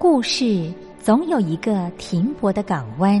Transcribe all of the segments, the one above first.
故事总有一个停泊的港湾。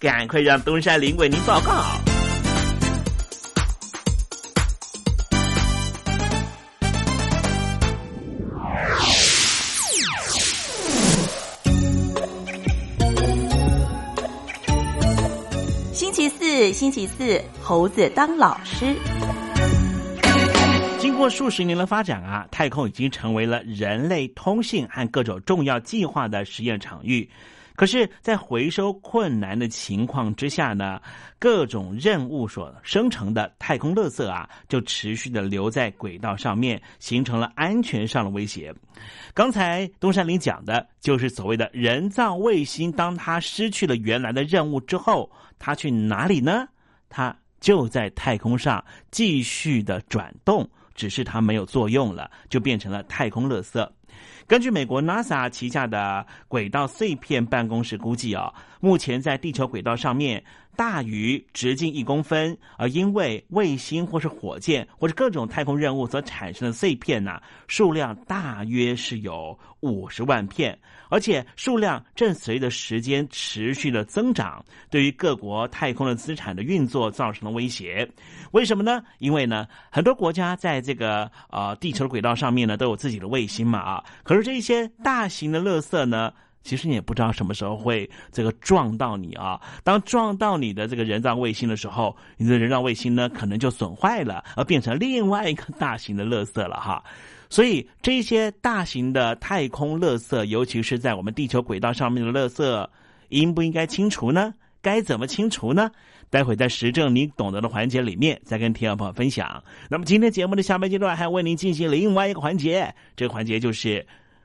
赶快让东山林为您报告。星期四，星期四，猴子当老师。经过数十年的发展啊，太空已经成为了人类通信和各种重要计划的实验场域。可是，在回收困难的情况之下呢，各种任务所生成的太空垃圾啊，就持续的留在轨道上面，形成了安全上的威胁。刚才东山林讲的就是所谓的人造卫星，当它失去了原来的任务之后，它去哪里呢？它就在太空上继续的转动，只是它没有作用了，就变成了太空垃圾。根据美国 NASA 旗下的轨道碎片办公室估计啊，目前在地球轨道上面大于直径一公分，而因为卫星或是火箭或者各种太空任务所产生的碎片呢，数量大约是有五十万片，而且数量正随着时间持续的增长，对于各国太空的资产的运作造成了威胁。为什么呢？因为呢，很多国家在这个呃地球的轨道上面呢都有自己的卫星嘛啊，可是这些大型的垃圾呢，其实你也不知道什么时候会这个撞到你啊。当撞到你的这个人造卫星的时候，你的人造卫星呢可能就损坏了，而变成另外一个大型的垃圾了哈。所以这些大型的太空垃圾，尤其是在我们地球轨道上面的垃圾，应不应该清除呢？该怎么清除呢？待会在实证你懂得的环节里面，再跟听众朋友分享。那么今天节目的下半阶段还为您进行另外一个环节，这个环节就是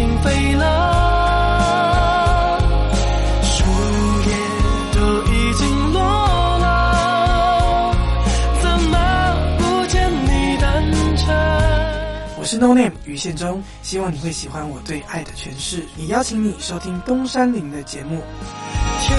已经飞了，树叶都已经落了，怎么不见你单车？我是 No Name 于宪忠，希望你会喜欢我对爱的诠释，也邀请你收听东山林的节目。天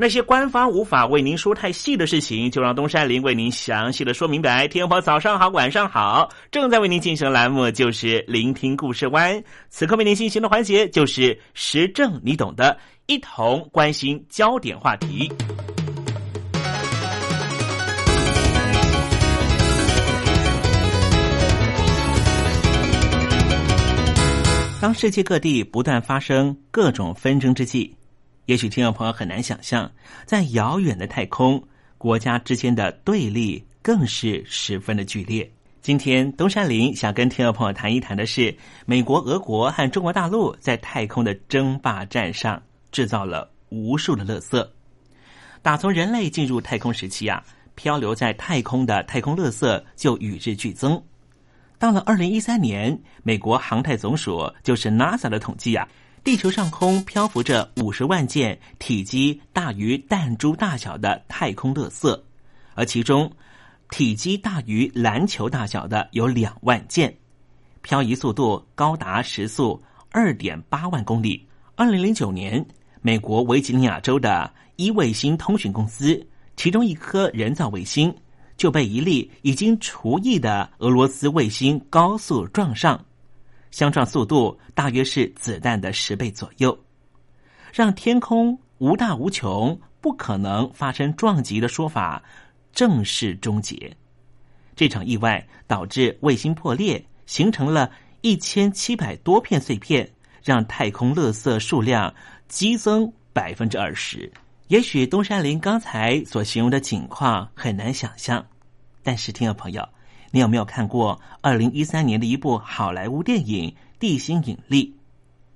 那些官方无法为您说太细的事情，就让东山林为您详细的说明白。天婆早上好，晚上好，正在为您进行的栏目就是聆听故事湾。此刻为您进行的环节就是时政，你懂的，一同关心焦点话题。当世界各地不断发生各种纷争之际，也许听众朋友很难想象，在遥远的太空，国家之间的对立更是十分的剧烈。今天，东山林想跟听众朋友谈一谈的是，美国、俄国和中国大陆在太空的争霸战上制造了无数的垃圾。打从人类进入太空时期啊，漂流在太空的太空垃圾就与日俱增。到了二零一三年，美国航太总署就是 NASA 的统计啊，地球上空漂浮着五十万件体积大于弹珠大小的太空垃圾，而其中体积大于篮球大小的有两万件，漂移速度高达时速二点八万公里。二零零九年，美国维吉尼亚州的一卫星通讯公司，其中一颗人造卫星。就被一粒已经除役的俄罗斯卫星高速撞上，相撞速度大约是子弹的十倍左右，让天空无大无穷、不可能发生撞击的说法正式终结。这场意外导致卫星破裂，形成了一千七百多片碎片，让太空垃圾数量激增百分之二十。也许东山林刚才所形容的景况很难想象，但是听众朋友，你有没有看过二零一三年的一部好莱坞电影《地心引力》？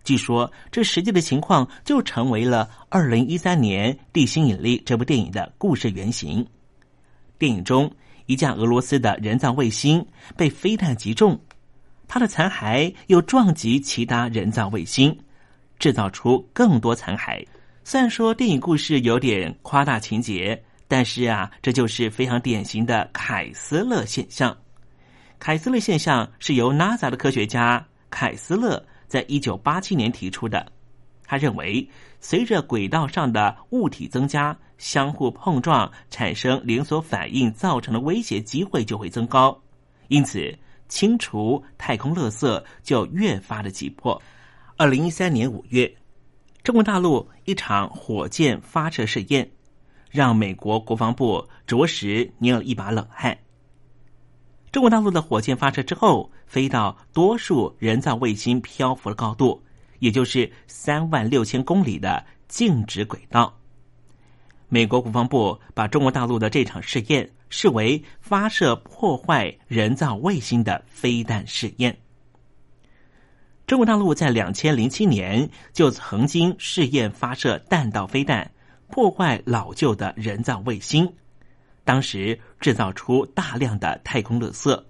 据说这实际的情况就成为了二零一三年《地心引力》这部电影的故事原型。电影中，一架俄罗斯的人造卫星被飞弹击中，它的残骸又撞击其他人造卫星，制造出更多残骸。虽然说电影故事有点夸大情节，但是啊，这就是非常典型的凯斯勒现象。凯斯勒现象是由 NASA 的科学家凯斯勒在一九八七年提出的。他认为，随着轨道上的物体增加，相互碰撞产生连锁反应造成的威胁机会就会增高，因此清除太空垃圾就越发的急迫。二零一三年五月。中国大陆一场火箭发射试验，让美国国防部着实捏了一把冷汗。中国大陆的火箭发射之后，飞到多数人造卫星漂浮的高度，也就是三万六千公里的静止轨道。美国国防部把中国大陆的这场试验视为发射破坏人造卫星的飞弹试验。中国大陆在两千零七年就曾经试验发射弹道飞弹，破坏老旧的人造卫星，当时制造出大量的太空垃圾，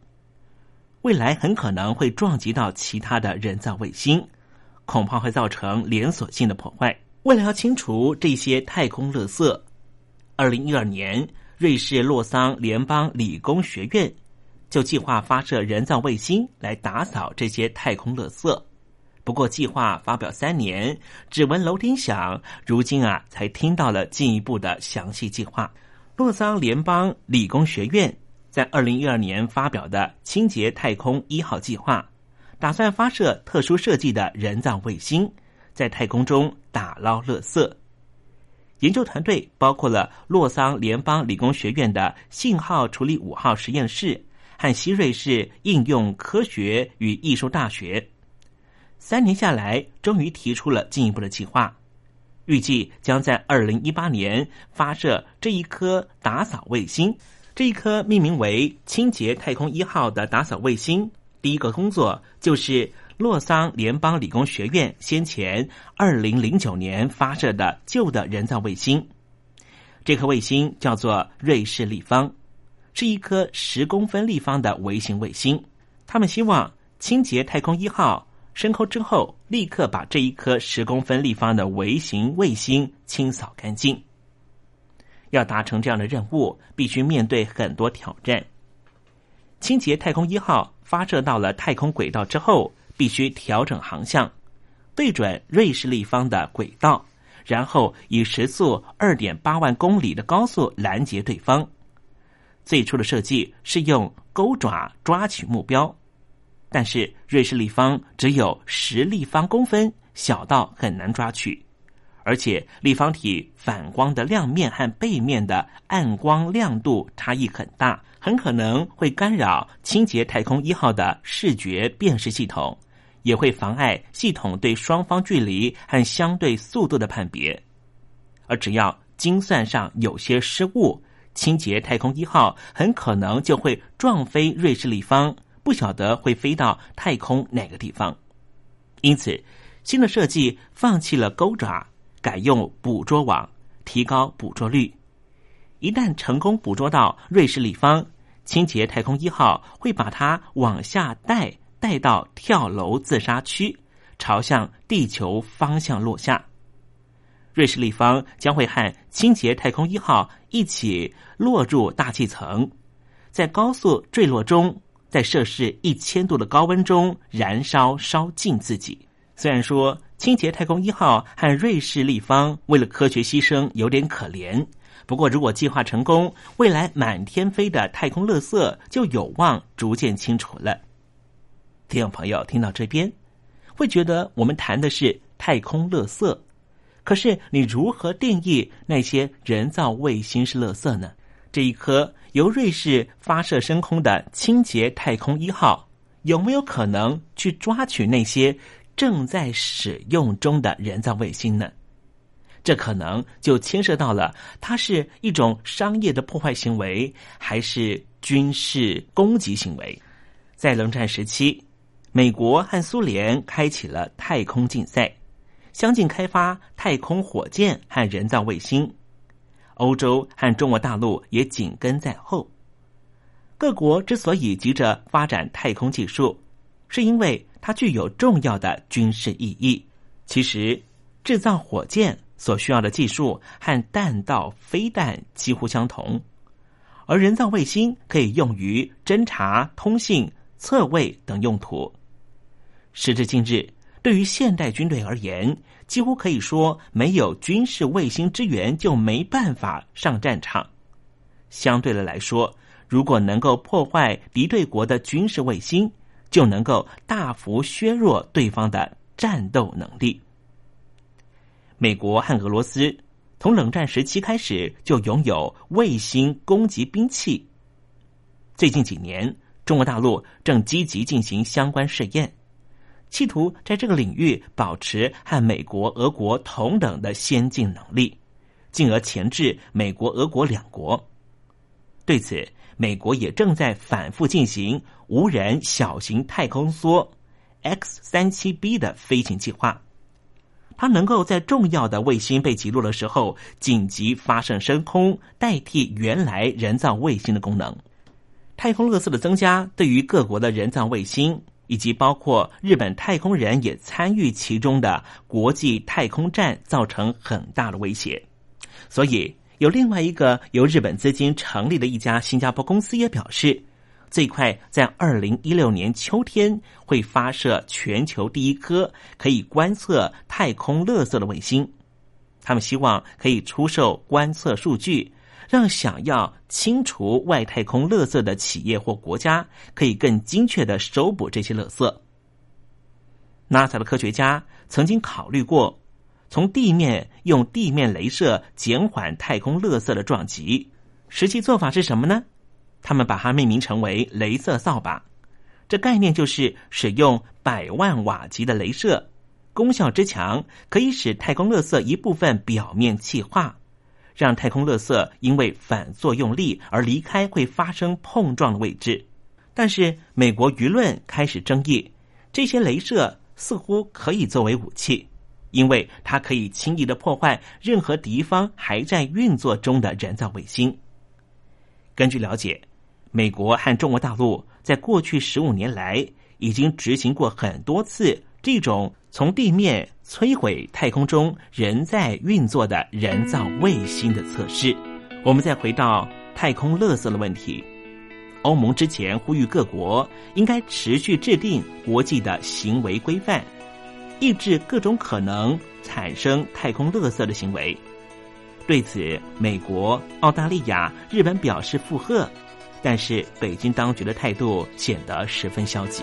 未来很可能会撞击到其他的人造卫星，恐怕会造成连锁性的破坏。为了要清除这些太空垃圾，二零一二年，瑞士洛桑联邦理工学院就计划发射人造卫星来打扫这些太空垃圾。不过，计划发表三年，只闻楼梯响，如今啊，才听到了进一步的详细计划。洛桑联邦理工学院在二零一二年发表的“清洁太空一号”计划，打算发射特殊设计的人造卫星，在太空中打捞垃圾。研究团队包括了洛桑联邦理工学院的信号处理五号实验室和西瑞士应用科学与艺术大学。三年下来，终于提出了进一步的计划，预计将在二零一八年发射这一颗打扫卫星。这一颗命名为“清洁太空一号”的打扫卫星，第一个工作就是洛桑联邦理工学院先前二零零九年发射的旧的人造卫星。这颗卫星叫做瑞士立方，是一颗十公分立方的微型卫星。他们希望清洁太空一号。升空之后，立刻把这一颗十公分立方的微型卫星清扫干净。要达成这样的任务，必须面对很多挑战。清洁太空一号发射到了太空轨道之后，必须调整航向，对准瑞士立方的轨道，然后以时速二点八万公里的高速拦截对方。最初的设计是用钩爪抓取目标，但是瑞士立方只有十立方公分，小到很难抓取，而且立方体反光的亮面和背面的暗光亮度差异很大，很可能会干扰清洁太空一号的视觉辨识系统，也会妨碍系统对双方距离和相对速度的判别，而只要精算上有些失误。清洁太空一号很可能就会撞飞瑞士立方，不晓得会飞到太空哪个地方。因此，新的设计放弃了钩爪，改用捕捉网，提高捕捉率。一旦成功捕捉到瑞士立方，清洁太空一号会把它往下带，带到跳楼自杀区，朝向地球方向落下。瑞士立方将会和清洁太空一号一起落入大气层，在高速坠落中，在摄氏一千度的高温中燃烧烧尽自己。虽然说清洁太空一号和瑞士立方为了科学牺牲有点可怜，不过如果计划成功，未来满天飞的太空垃圾就有望逐渐清除了。听众朋友听到这边，会觉得我们谈的是太空垃圾。可是，你如何定义那些人造卫星是垃圾呢？这一颗由瑞士发射升空的清洁太空一号，有没有可能去抓取那些正在使用中的人造卫星呢？这可能就牵涉到了，它是一种商业的破坏行为，还是军事攻击行为？在冷战时期，美国和苏联开启了太空竞赛。相继开发太空火箭和人造卫星，欧洲和中国大陆也紧跟在后。各国之所以急着发展太空技术，是因为它具有重要的军事意义。其实，制造火箭所需要的技术和弹道飞弹几乎相同，而人造卫星可以用于侦察、通信、测位等用途。时至今日。对于现代军队而言，几乎可以说没有军事卫星支援就没办法上战场。相对的来说，如果能够破坏敌对国的军事卫星，就能够大幅削弱对方的战斗能力。美国和俄罗斯从冷战时期开始就拥有卫星攻击兵器。最近几年，中国大陆正积极进行相关试验。企图在这个领域保持和美国、俄国同等的先进能力，进而钳制美国、俄国两国。对此，美国也正在反复进行无人小型太空梭 X 三七 B 的飞行计划。它能够在重要的卫星被击落的时候紧急发射升空，代替原来人造卫星的功能。太空垃圾的增加，对于各国的人造卫星。以及包括日本太空人也参与其中的国际太空站，造成很大的威胁。所以，有另外一个由日本资金成立的一家新加坡公司也表示，最快在二零一六年秋天会发射全球第一颗可以观测太空垃圾的卫星。他们希望可以出售观测数据。让想要清除外太空垃圾的企业或国家可以更精确的收捕这些垃圾。NASA 的科学家曾经考虑过从地面用地面镭射减缓太空垃圾的撞击，实际做法是什么呢？他们把它命名成为“镭射扫把”。这概念就是使用百万瓦级的镭射，功效之强，可以使太空垃圾一部分表面气化。让太空垃圾因为反作用力而离开会发生碰撞的位置，但是美国舆论开始争议，这些镭射似乎可以作为武器，因为它可以轻易的破坏任何敌方还在运作中的人造卫星。根据了解，美国和中国大陆在过去十五年来已经执行过很多次这种。从地面摧毁太空中仍在运作的人造卫星的测试。我们再回到太空垃圾的问题。欧盟之前呼吁各国应该持续制定国际的行为规范，抑制各种可能产生太空垃圾的行为。对此，美国、澳大利亚、日本表示附和，但是北京当局的态度显得十分消极。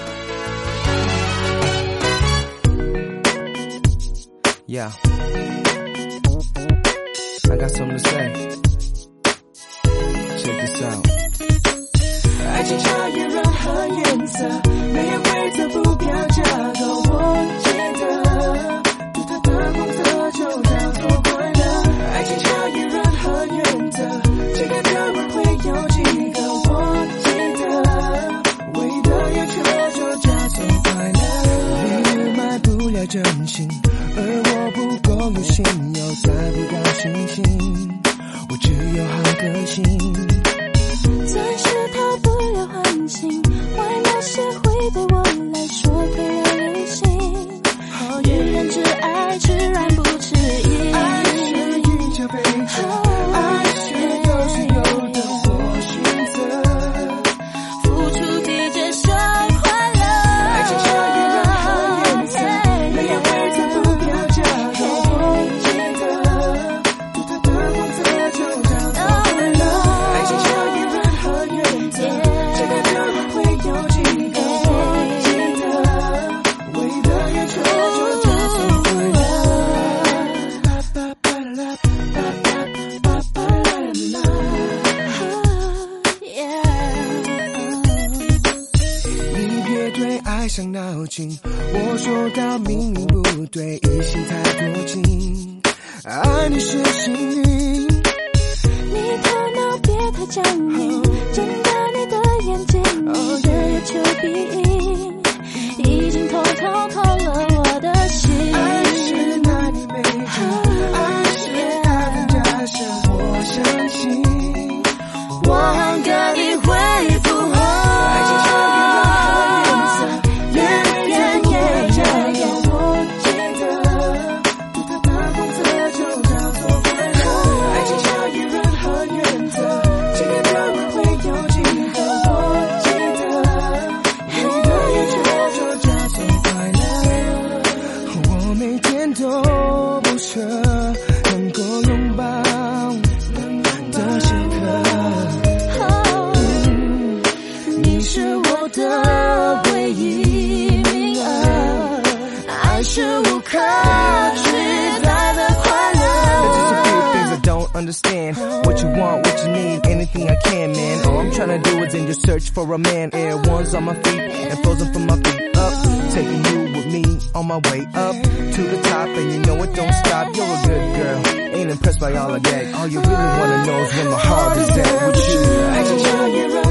Yeah. I got something to say. Check this out. 爱情差越任何颜色，没有规则不表这个我记得，独特的光泽就叫做快乐。爱情差越任何原则，这个标本会有几个我记得，唯一的要求就叫做快乐。你买不了真心。而我不够有心，又再不到星星，我只有好个性。暂时逃不了唤醒，爱上脑筋，我说到明明不对，一心太多情，爱你是幸运。你头脑别太僵硬，睁大你的眼睛，我的要求必应，已经偷偷偷了我的心。search for a man. Air ones on my feet and frozen from my feet up. Taking you with me on my way up to the top, and you know it don't stop. You're a good girl, ain't impressed by all of that. All you really wanna know is when my heart is at with you. I can tell you're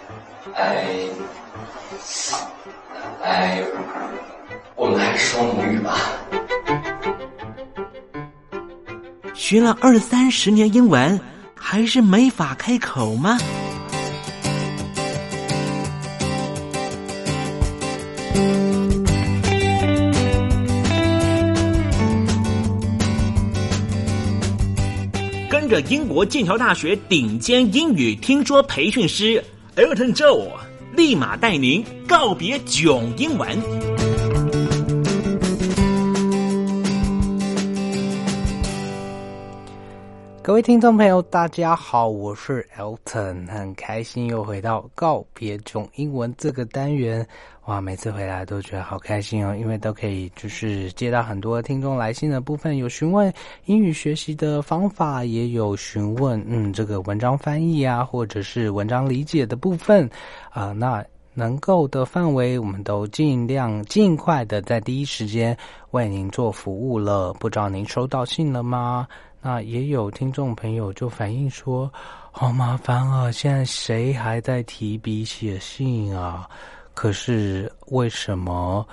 哎哎我们还是说母语吧。学了二三十年英文，还是没法开口吗？跟着英国剑桥大学顶尖英语听说培训师 Elton Joe，立马带您告别囧英文。各位听众朋友，大家好，我是 Elton，很开心又回到告别中英文这个单元。哇，每次回来都觉得好开心哦，因为都可以就是接到很多听众来信的部分，有询问英语学习的方法，也有询问嗯这个文章翻译啊，或者是文章理解的部分啊、那能够的范围，我们都尽量尽快的在第一时间为您做服务了。不知道您收到信了吗？那也有听众朋友就反映说，好麻烦啊！现在谁还在提笔写信啊？可是为什么，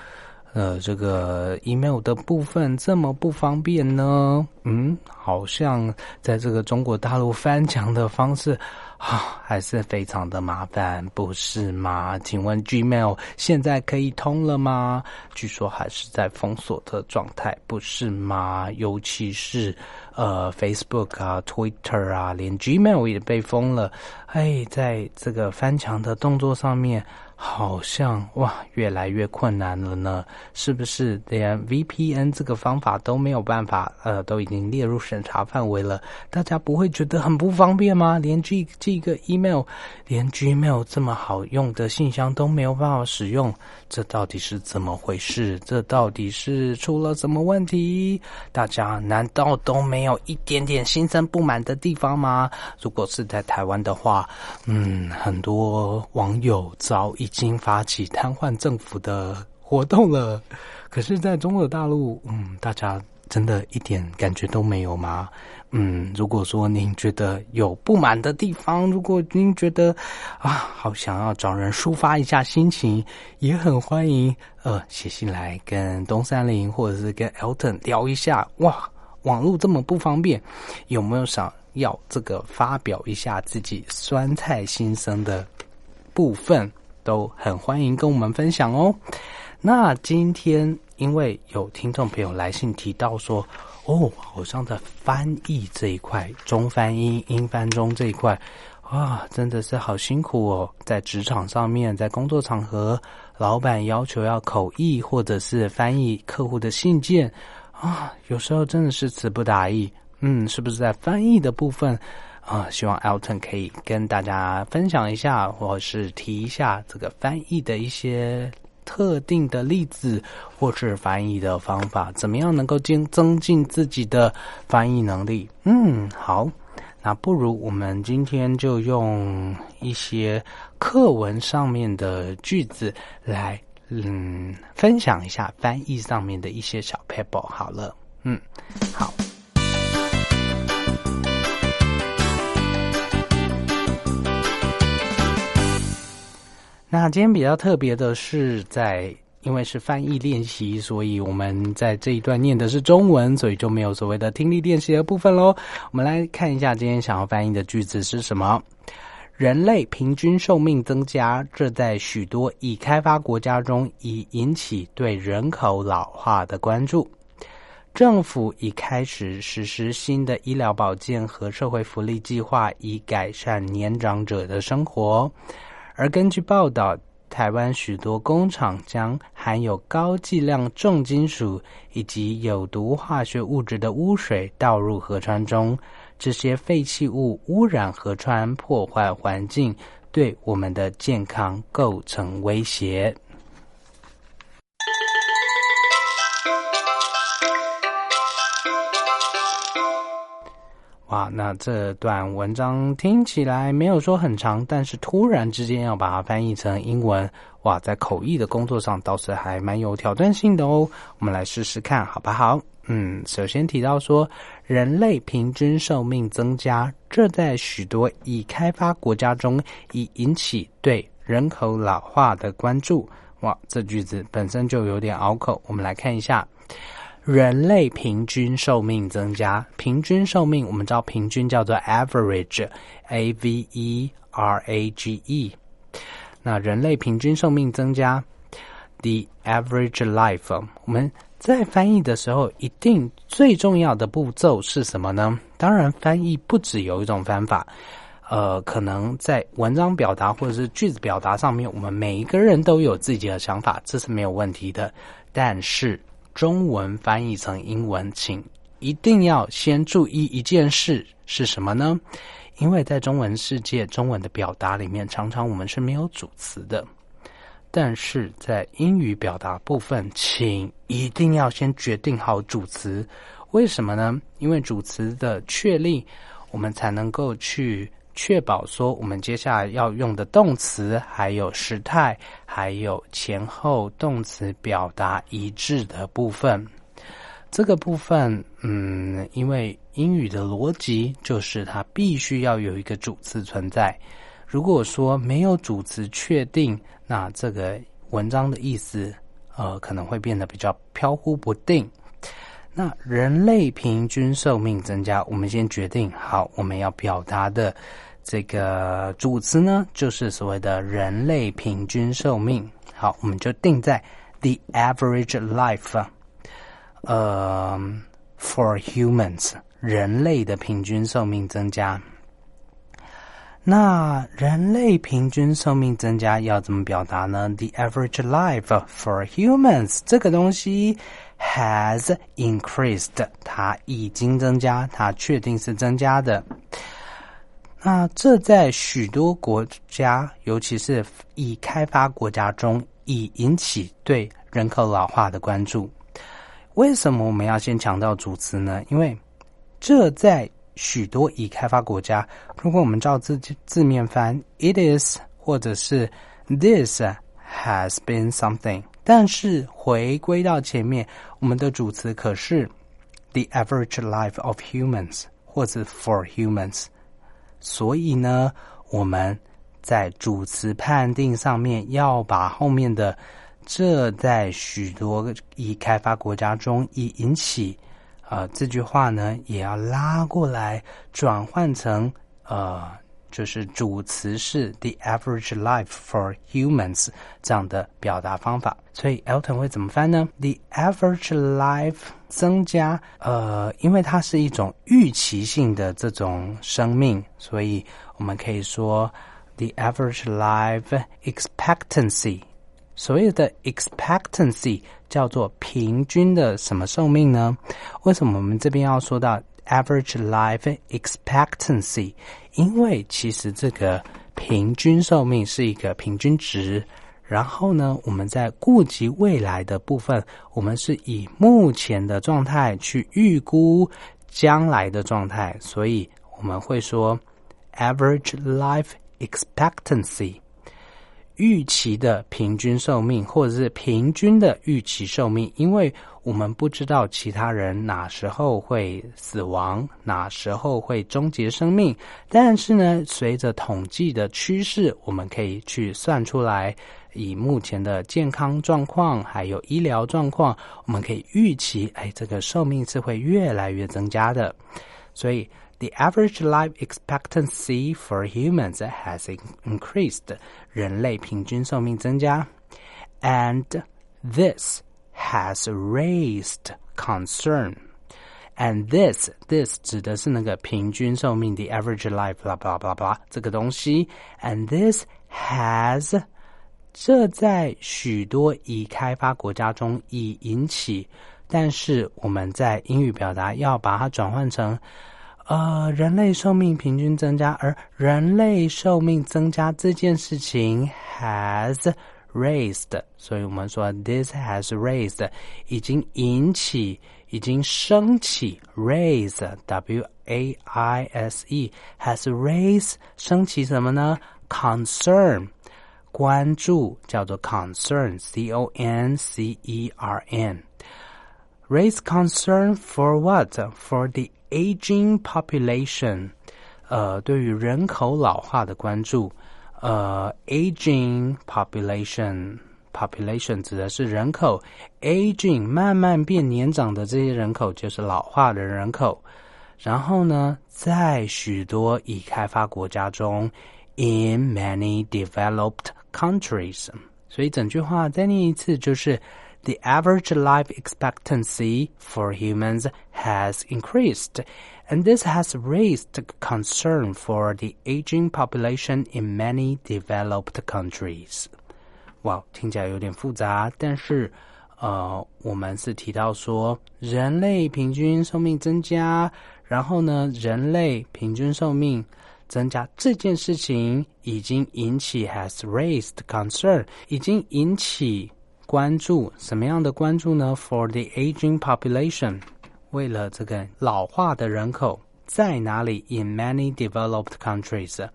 呃，这个 email 的部分这么不方便呢？嗯，好像在这个中国大陆翻墙的方式啊，还是非常的麻烦，不是吗？请问 Gmail 现在可以通了吗？据说还是在封锁的状态，不是吗？尤其是呃 Facebook 啊、Twitter 啊，连 Gmail 也被封了。哎，在这个翻墙的动作上面，好像哇，越来越困难了呢。是不是连 VPN 这个方法都没有办法？呃，都已经列入审查范围了，大家不会觉得很不方便吗？连这这个 email，连 Gmail 这么好用的信箱都没有办法使用，这到底是怎么回事？这到底是出了什么问题？大家难道都没有一点点心生不满的地方吗？如果是在台湾的话，嗯，很多网友早已已经发起瘫痪政府的活动了。可是，在中国大陆，嗯，大家真的一点感觉都没有吗？嗯，如果说您觉得有不满的地方，如果您觉得啊，好想要找人抒发一下心情，也很欢迎呃写信来跟东山林或者是跟 Elton 聊一下。哇，网络这么不方便，有没有想要这个发表一下自己酸菜心声的部分，都很欢迎跟我们分享哦。那今天因为有听众朋友来信提到说，哦，好像在翻译这一块，中翻英、英翻中这一块，啊，真的是好辛苦哦。在职场上面，在工作场合，老板要求要口译或者是翻译客户的信件，啊，有时候真的是词不达意。嗯，是不是在翻译的部分啊？希望 Alton 可以跟大家分享一下，或是提一下这个翻译的一些。特定的例子或是翻译的方法，怎么样能够增增进自己的翻译能力？嗯，好，那不如我们今天就用一些课文上面的句子来，嗯，分享一下翻译上面的一些小 paper。好了，嗯，好。那今天比较特别的是在，因为是翻译练习，所以我们在这一段念的是中文，所以就没有所谓的听力练习的部分喽。我们来看一下今天想要翻译的句子是什么：人类平均寿命增加，这在许多已开发国家中已引起对人口老化的关注。政府已开始实施新的医疗保健和社会福利计划，以改善年长者的生活。而根据报道，台湾许多工厂将含有高剂量重金属以及有毒化学物质的污水倒入河川中，这些废弃物污染河川，破坏环境，对我们的健康构成威胁。哇，那这段文章听起来没有说很长，但是突然之间要把它翻译成英文，哇，在口译的工作上倒是还蛮有挑战性的哦。我们来试试看，好不好？嗯，首先提到说，人类平均寿命增加，这在许多已开发国家中已引起对人口老化的关注。哇，这句子本身就有点拗口，我们来看一下。人类平均寿命增加。平均寿命我们知道平均叫做 average，a v e r a g e。那人类平均寿命增加，the average life。我们在翻译的时候，一定最重要的步骤是什么呢？当然，翻译不只有一种方法。呃，可能在文章表达或者是句子表达上面，我们每一个人都有自己的想法，这是没有问题的。但是中文翻译成英文，请一定要先注意一件事是什么呢？因为在中文世界，中文的表达里面，常常我们是没有主词的。但是在英语表达部分，请一定要先决定好主词。为什么呢？因为主词的确立，我们才能够去。确保说我们接下来要用的动词，还有时态，还有前后动词表达一致的部分。这个部分，嗯，因为英语的逻辑就是它必须要有一个主词存在。如果说没有主词确定，那这个文章的意思，呃，可能会变得比较飘忽不定。那人类平均寿命增加，我们先决定好我们要表达的。这个主词呢，就是所谓的人类平均寿命。好，我们就定在 the average life，呃，for humans，人类的平均寿命增加。那人类平均寿命增加要怎么表达呢？The average life for humans 这个东西 has increased，它已经增加，它确定是增加的。那这在许多国家，尤其是已开发国家中，已引起对人口老化的关注。为什么我们要先强调主词呢？因为这在许多已开发国家，如果我们照字字面翻，it is 或者是 this has been something，但是回归到前面，我们的主词可是 the average life of humans，或者 for humans。所以呢，我们在主词判定上面要把后面的这在许多已开发国家中已引起，啊，这句话呢也要拉过来转换成呃，就是主词是 the average life for humans 这样的表达方法。所以 Elton 会怎么翻呢？the average life 增加，呃，因为它是一种预期性的这种生命，所以我们可以说 the average life expectancy。所谓的 expectancy 叫做平均的什么寿命呢？为什么我们这边要说到 average life expectancy？因为其实这个平均寿命是一个平均值。然后呢，我们在顾及未来的部分，我们是以目前的状态去预估将来的状态，所以我们会说 average life expectancy 预期的平均寿命，或者是平均的预期寿命，因为我们不知道其他人哪时候会死亡，哪时候会终结生命，但是呢，随着统计的趋势，我们可以去算出来。以目前的健康状况，还有医疗状况，我们可以预期，哎，这个寿命是会越来越增加的。所以 ，the average life expectancy for humans has increased，人类平均寿命增加，and this has raised concern。And this this 指的是那个平均寿命，the average life，blah blah blah blah 这个东西，and this has 这在许多已开发国家中已引起，但是我们在英语表达要把它转换成， 呃，人类寿命平均增加，而人类寿命增加这件事情 has raised，所以我们说 this has raised 已经引起，已经升起，raise w a i s e has raised 升起什么呢？concern。关注叫做 concern，c o n c e r n。Raise concern for what? For the aging population。呃，对于人口老化的关注。呃，aging population population 指的是人口，aging 慢慢变年长的这些人口就是老化的人口。然后呢，在许多已开发国家中，in many developed countries，所以整句话再念一次，就是 the average life expectancy for humans has increased。and this has raised concern for the aging population in many developed countries. 哇，听起来有点复杂，但是呃，我们是提到说人类平均寿命增加，然后呢，人类平均寿命增加这件事情已经引起 has raised concern，已经引起 关注。什么样的关注呢？For the aging population，为了这个老化的人口在哪里？In many developed countries，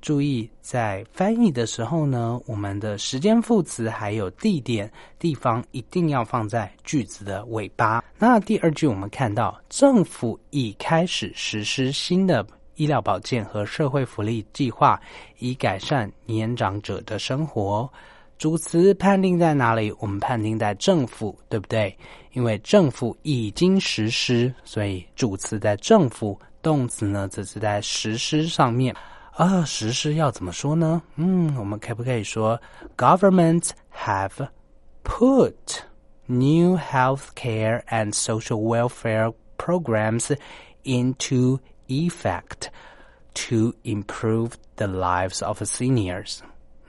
注意在翻译的时候呢，我们的时间副词还有地点、地方一定要放在句子的尾巴。那第二句我们看到，政府已开始实施新的医疗保健和社会福利计划，以改善年长者的生活。主词判定在哪里？我们判定在政府，对不对？因为政府已经实施，所以主词在政府，动词呢则是在实施上面。啊，实施要怎么说呢？嗯，我们可不可以说，government have put new health care and social welfare programs into effect to improve the lives of seniors？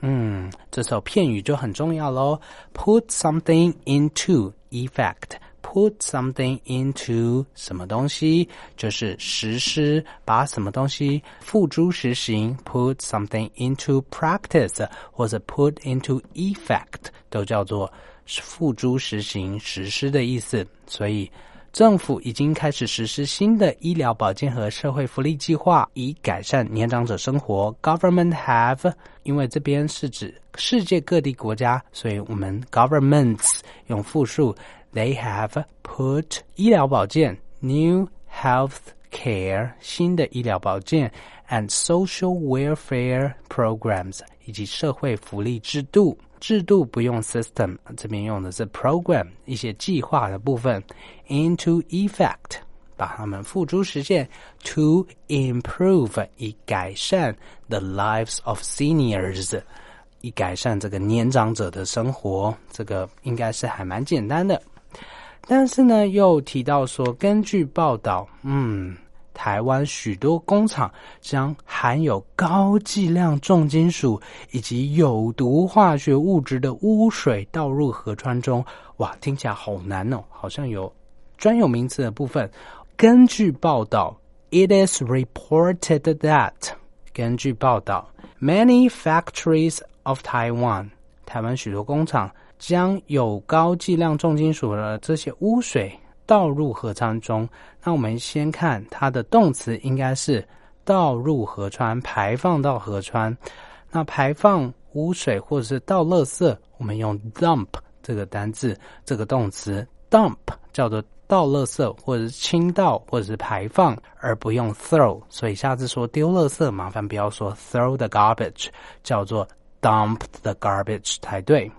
嗯，这时候片语就很重要喽。Put something into effect. Put something into 什么东西，就是实施，把什么东西付诸实行。Put something into practice 或者 put into effect 都叫做付诸实行、实施的意思。所以。政府已经开始实施新的医疗保健和社会福利计划，以改善年长者生活。Government have，因为这边是指世界各地国家，所以我们 governments 用复数。They have put 医疗保健 new health care 新的医疗保健 and social welfare programs 以及社会福利制度。制度不用 system，这边用的是 program，一些计划的部分 into effect， 把它们付诸实现 to improve，以改善 the lives of seniors，以改善这个年长者的生活。这个应该是还蛮简单的，但是呢，又提到说，根据报道，嗯。台湾许多工厂将含有高剂量重金属以及有毒化学物质的污水倒入河川中。哇，听起来好难哦，好像有专有名词的部分。根据报道，It is reported that 根据报道，many factories of Taiwan 台湾许多工厂将有高剂量重金属的这些污水。倒入河川中，那我们先看它的动词应该是倒入河川，排放到河川。那排放污水或者是倒垃圾，我们用 dump 这个单字，这个动词 dump 叫做倒垃圾或者是倾倒或者是排放，而不用 throw。所以下次说丢垃圾，麻烦不要说 throw the garbage，叫做 dump the garbage 才对。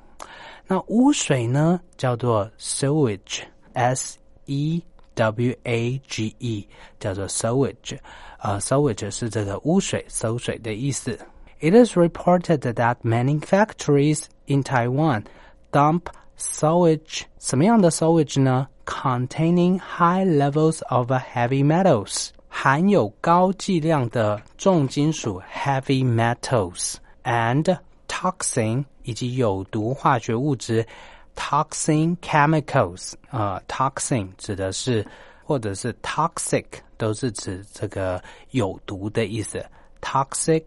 那污水呢，叫做 sewage，s E W A G E 叫做 sewage，啊，sewage 是这个污水、馊水的意思。It is reported that many factories in Taiwan dump sewage，什么样的 sewage 呢？Containing high levels of heavy metals，含有高剂量的重金属 heavy metals and toxin 以及有毒化学物质 toxin chemicals 啊，toxin 指的是或者是 toxic 都是指这个有毒的意思。toxic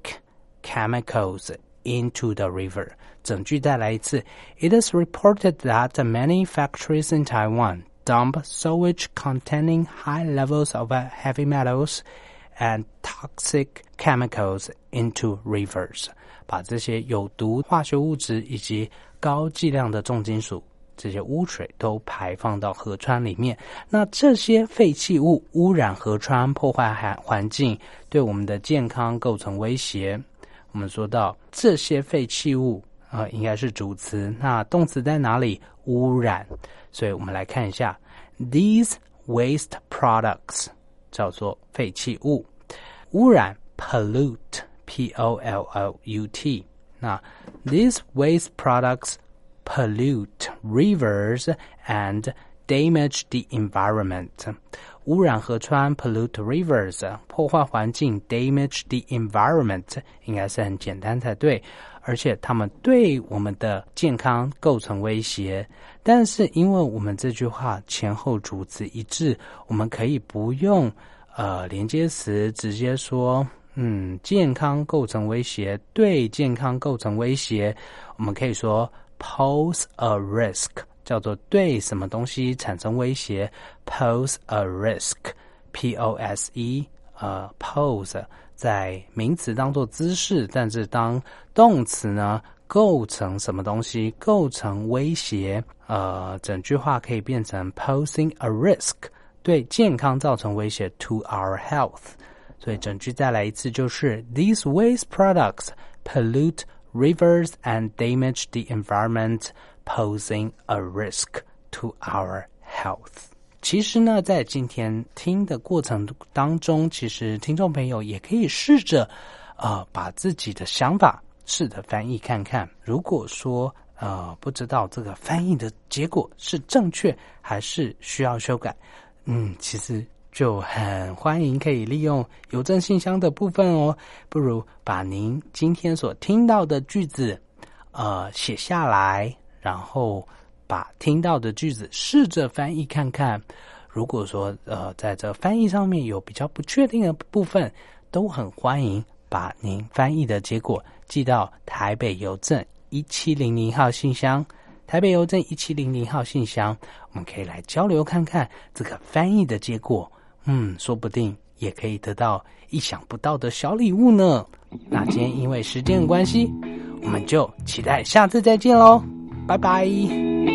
chemicals into the river。 整句再来一次。It is reported that many factories in Taiwan dump sewage containing high levels of heavy metals and toxic chemicals into rivers。把这些有毒化学物质以及高剂量的重金属，这些污水都排放到河川里面。那这些废弃物污染河川，破坏环环境，对我们的健康构成威胁。我们说到这些废弃物 呃，应该是主词。那动词在哪里？污染。所以我们来看一下，these waste products 叫做废弃物，污染 pollute，p o l l u t。那 these waste products pollute rivers and damage the environment。污染河川 pollute rivers，破坏环境 damage the environment，应该是很简单才对。而且他们对我们的健康构成威胁。但是因为我们这句话前后主词一致，我们可以不用呃连接词，直接说嗯健康构成威胁，对健康构成威胁。我们可以说 pose a risk。叫做对什么东西产生威胁，pose a risk，p o s e，呃，pose 在名词当做姿势，但是当动词呢，构成什么东西构成威胁，呃，整句话可以变成 posing a risk，对健康造成威胁，to our health。所以整句再来一次，就是 These waste products pollute rivers and damage the environment。posing a risk to our health。其实呢，在今天听的过程当中，其实听众朋友也可以试着，呃，把自己的想法试着翻译看看。如果说呃不知道这个翻译的结果是正确还是需要修改，嗯，其实就很欢迎可以利用邮政信箱的部分哦。不如把您今天所听到的句子，呃，写下来。然后把听到的句子试着翻译看看，如果说呃在这翻译上面有比较不确定的部分，都很欢迎把您翻译的结果寄到台北邮政一七零零号信箱。台北邮政一七零零号信箱，我们可以来交流看看这个翻译的结果。嗯，说不定也可以得到意想不到的小礼物呢。那今天因为时间的关系，我们就期待下次再见喽。拜拜。